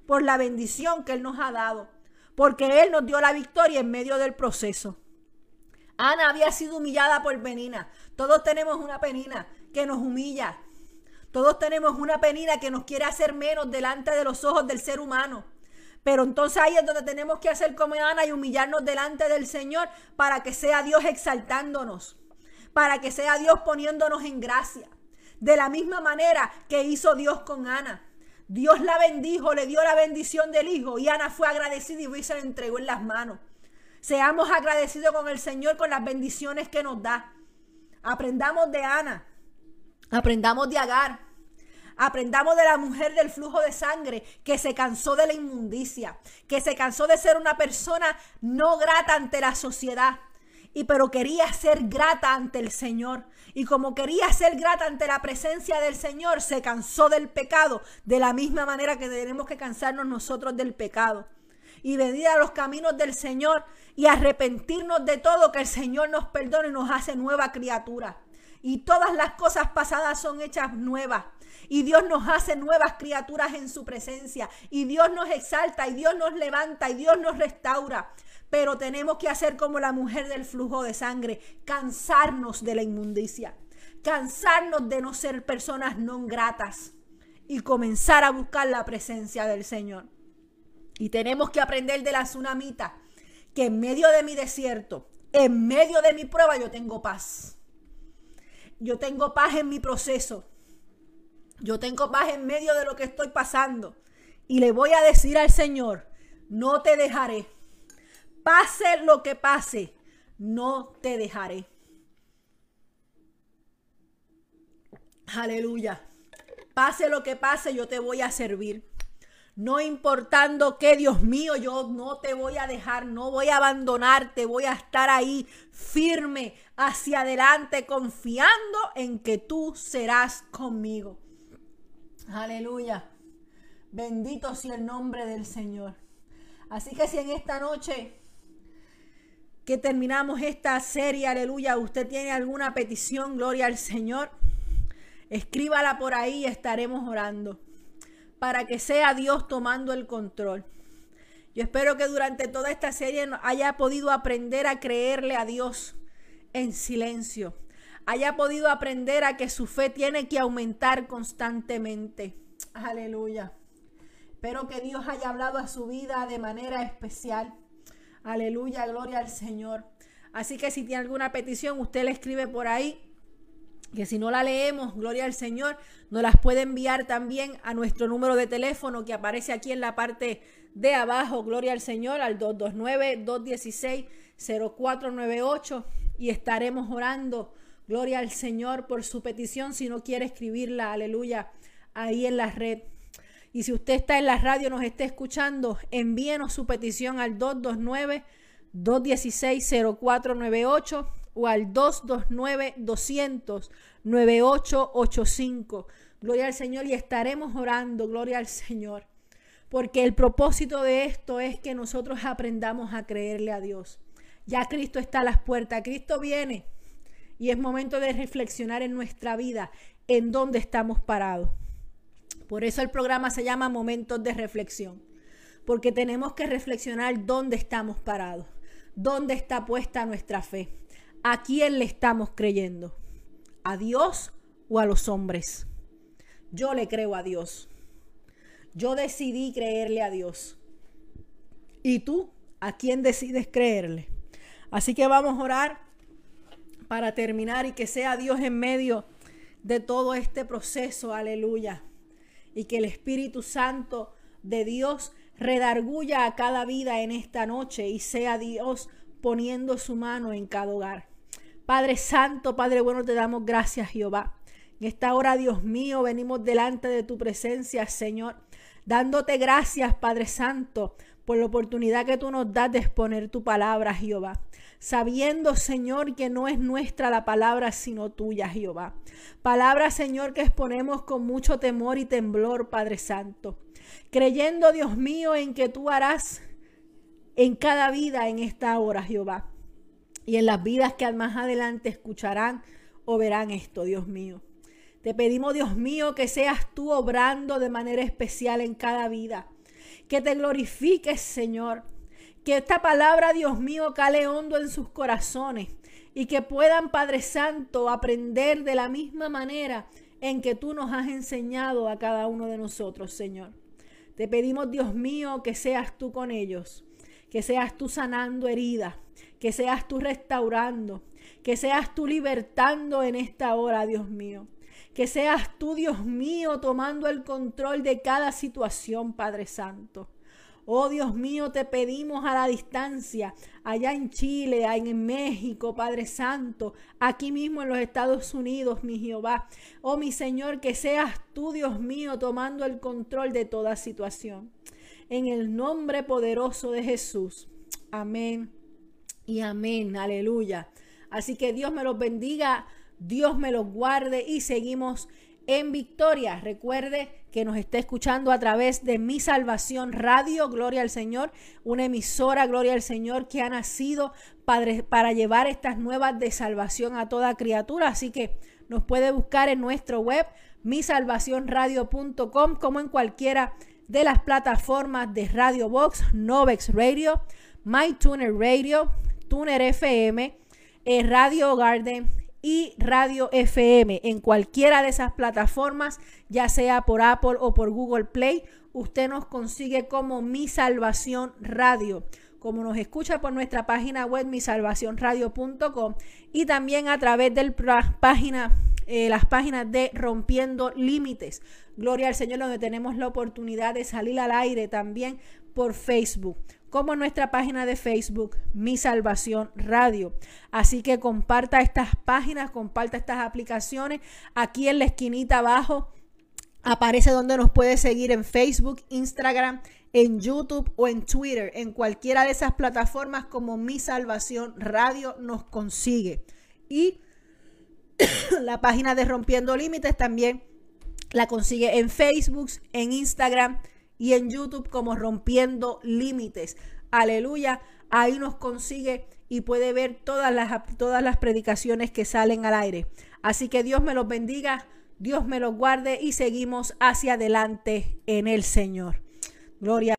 por la bendición que Él nos ha dado, porque Él nos dio la victoria en medio del proceso. Ana había sido humillada por Penina. Todos tenemos una penina que nos humilla. Todos tenemos una penina que nos quiere hacer menos delante de los ojos del ser humano. Pero entonces ahí es donde tenemos que hacer como Ana y humillarnos delante del Señor para que sea Dios exaltándonos, para que sea Dios poniéndonos en gracia. De la misma manera que hizo Dios con Ana. Dios la bendijo, le dio la bendición del Hijo y Ana fue agradecida y se la entregó en las manos. Seamos agradecidos con el Señor con las bendiciones que nos da. Aprendamos de Ana. Aprendamos de Agar. Aprendamos de la mujer del flujo de sangre que se cansó de la inmundicia, que se cansó de ser una persona no grata ante la sociedad, y pero quería ser grata ante el Señor. Y como quería ser grata ante la presencia del Señor, se cansó del pecado, de la misma manera que tenemos que cansarnos nosotros del pecado. Y venir a los caminos del Señor y arrepentirnos de todo, que el Señor nos perdone y nos hace nueva criatura. Y todas las cosas pasadas son hechas nuevas. Y Dios nos hace nuevas criaturas en su presencia. Y Dios nos exalta y Dios nos levanta y Dios nos restaura. Pero tenemos que hacer como la mujer del flujo de sangre, cansarnos de la inmundicia, cansarnos de no ser personas no gratas y comenzar a buscar la presencia del Señor. Y tenemos que aprender de la tsunamita que en medio de mi desierto, en medio de mi prueba, yo tengo paz. Yo tengo paz en mi proceso. Yo tengo paz en medio de lo que estoy pasando. Y le voy a decir al Señor, no te dejaré. Pase lo que pase, no te dejaré. Aleluya. Pase lo que pase, yo te voy a servir. No importando que, Dios mío, yo no te voy a dejar, no voy a abandonarte, voy a estar ahí firme hacia adelante, confiando en que tú serás conmigo. Aleluya. Bendito sea el nombre del Señor. Así que si en esta noche que terminamos esta serie, aleluya, usted tiene alguna petición, gloria al Señor, escríbala por ahí y estaremos orando para que sea Dios tomando el control. Yo espero que durante toda esta serie haya podido aprender a creerle a Dios en silencio. Haya podido aprender a que su fe tiene que aumentar constantemente. Aleluya. Espero que Dios haya hablado a su vida de manera especial. Aleluya, gloria al Señor. Así que si tiene alguna petición, usted le escribe por ahí. Que si no la leemos, gloria al Señor, nos las puede enviar también a nuestro número de teléfono que aparece aquí en la parte de abajo, gloria al Señor, al 229-216-0498 y estaremos orando, gloria al Señor, por su petición si no quiere escribirla, aleluya, ahí en la red. Y si usted está en la radio, nos está escuchando, envíenos su petición al 229-216-0498 o al 229-200-9885. Gloria al Señor y estaremos orando, gloria al Señor. Porque el propósito de esto es que nosotros aprendamos a creerle a Dios. Ya Cristo está a las puertas, Cristo viene y es momento de reflexionar en nuestra vida, en dónde estamos parados. Por eso el programa se llama Momentos de Reflexión, porque tenemos que reflexionar dónde estamos parados, dónde está puesta nuestra fe, a quién le estamos creyendo, a Dios o a los hombres. Yo le creo a Dios. Yo decidí creerle a Dios. ¿Y tú a quién decides creerle? Así que vamos a orar para terminar y que sea Dios en medio de todo este proceso. Aleluya y que el Espíritu Santo de Dios redarguya a cada vida en esta noche y sea Dios poniendo su mano en cada hogar. Padre Santo, Padre bueno, te damos gracias, Jehová. En esta hora, Dios mío, venimos delante de tu presencia, Señor, dándote gracias, Padre Santo, por la oportunidad que tú nos das de exponer tu palabra, Jehová sabiendo, Señor, que no es nuestra la palabra, sino tuya, Jehová. Palabra, Señor, que exponemos con mucho temor y temblor, Padre Santo. Creyendo, Dios mío, en que tú harás en cada vida en esta hora, Jehová. Y en las vidas que más adelante escucharán o verán esto, Dios mío. Te pedimos, Dios mío, que seas tú obrando de manera especial en cada vida. Que te glorifiques, Señor que esta palabra, Dios mío, cale hondo en sus corazones y que puedan, Padre Santo, aprender de la misma manera en que tú nos has enseñado a cada uno de nosotros, Señor. Te pedimos, Dios mío, que seas tú con ellos, que seas tú sanando heridas, que seas tú restaurando, que seas tú libertando en esta hora, Dios mío. Que seas tú, Dios mío, tomando el control de cada situación, Padre Santo. Oh Dios mío, te pedimos a la distancia, allá en Chile, en México, Padre Santo, aquí mismo en los Estados Unidos, mi Jehová. Oh mi Señor, que seas tú, Dios mío, tomando el control de toda situación. En el nombre poderoso de Jesús. Amén y amén. Aleluya. Así que Dios me los bendiga, Dios me los guarde y seguimos en victoria. Recuerde que nos está escuchando a través de Mi Salvación Radio, Gloria al Señor, una emisora, Gloria al Señor, que ha nacido para, llevar estas nuevas de salvación a toda criatura. Así que nos puede buscar en nuestro web, misalvacionradio.com, como en cualquiera de las plataformas de Radio Box, Novex Radio, MyTuner Radio, Tuner FM, eh, Radio Garden y Radio FM. En cualquiera de esas plataformas, ya sea por Apple o por Google Play, usted nos consigue como Mi Salvación Radio. Como nos escucha por nuestra página web misalvacionradio.com y también a través de página, eh, las páginas de Rompiendo Límites. Gloria al Señor, donde tenemos la oportunidad de salir al aire también por Facebook como nuestra página de Facebook, Mi Salvación Radio. Así que comparta estas páginas, comparta estas aplicaciones. Aquí en la esquinita abajo aparece donde nos puede seguir en Facebook, Instagram, en YouTube o en Twitter. En cualquiera de esas plataformas como Mi Salvación Radio nos consigue. Y la página de Rompiendo Límites también la consigue en Facebook, en Instagram, y en YouTube como Rompiendo Límites. Aleluya, ahí nos consigue y puede ver todas las, todas las predicaciones que salen al aire. Así que Dios me los bendiga, Dios me los guarde y seguimos hacia adelante en el Señor. Gloria.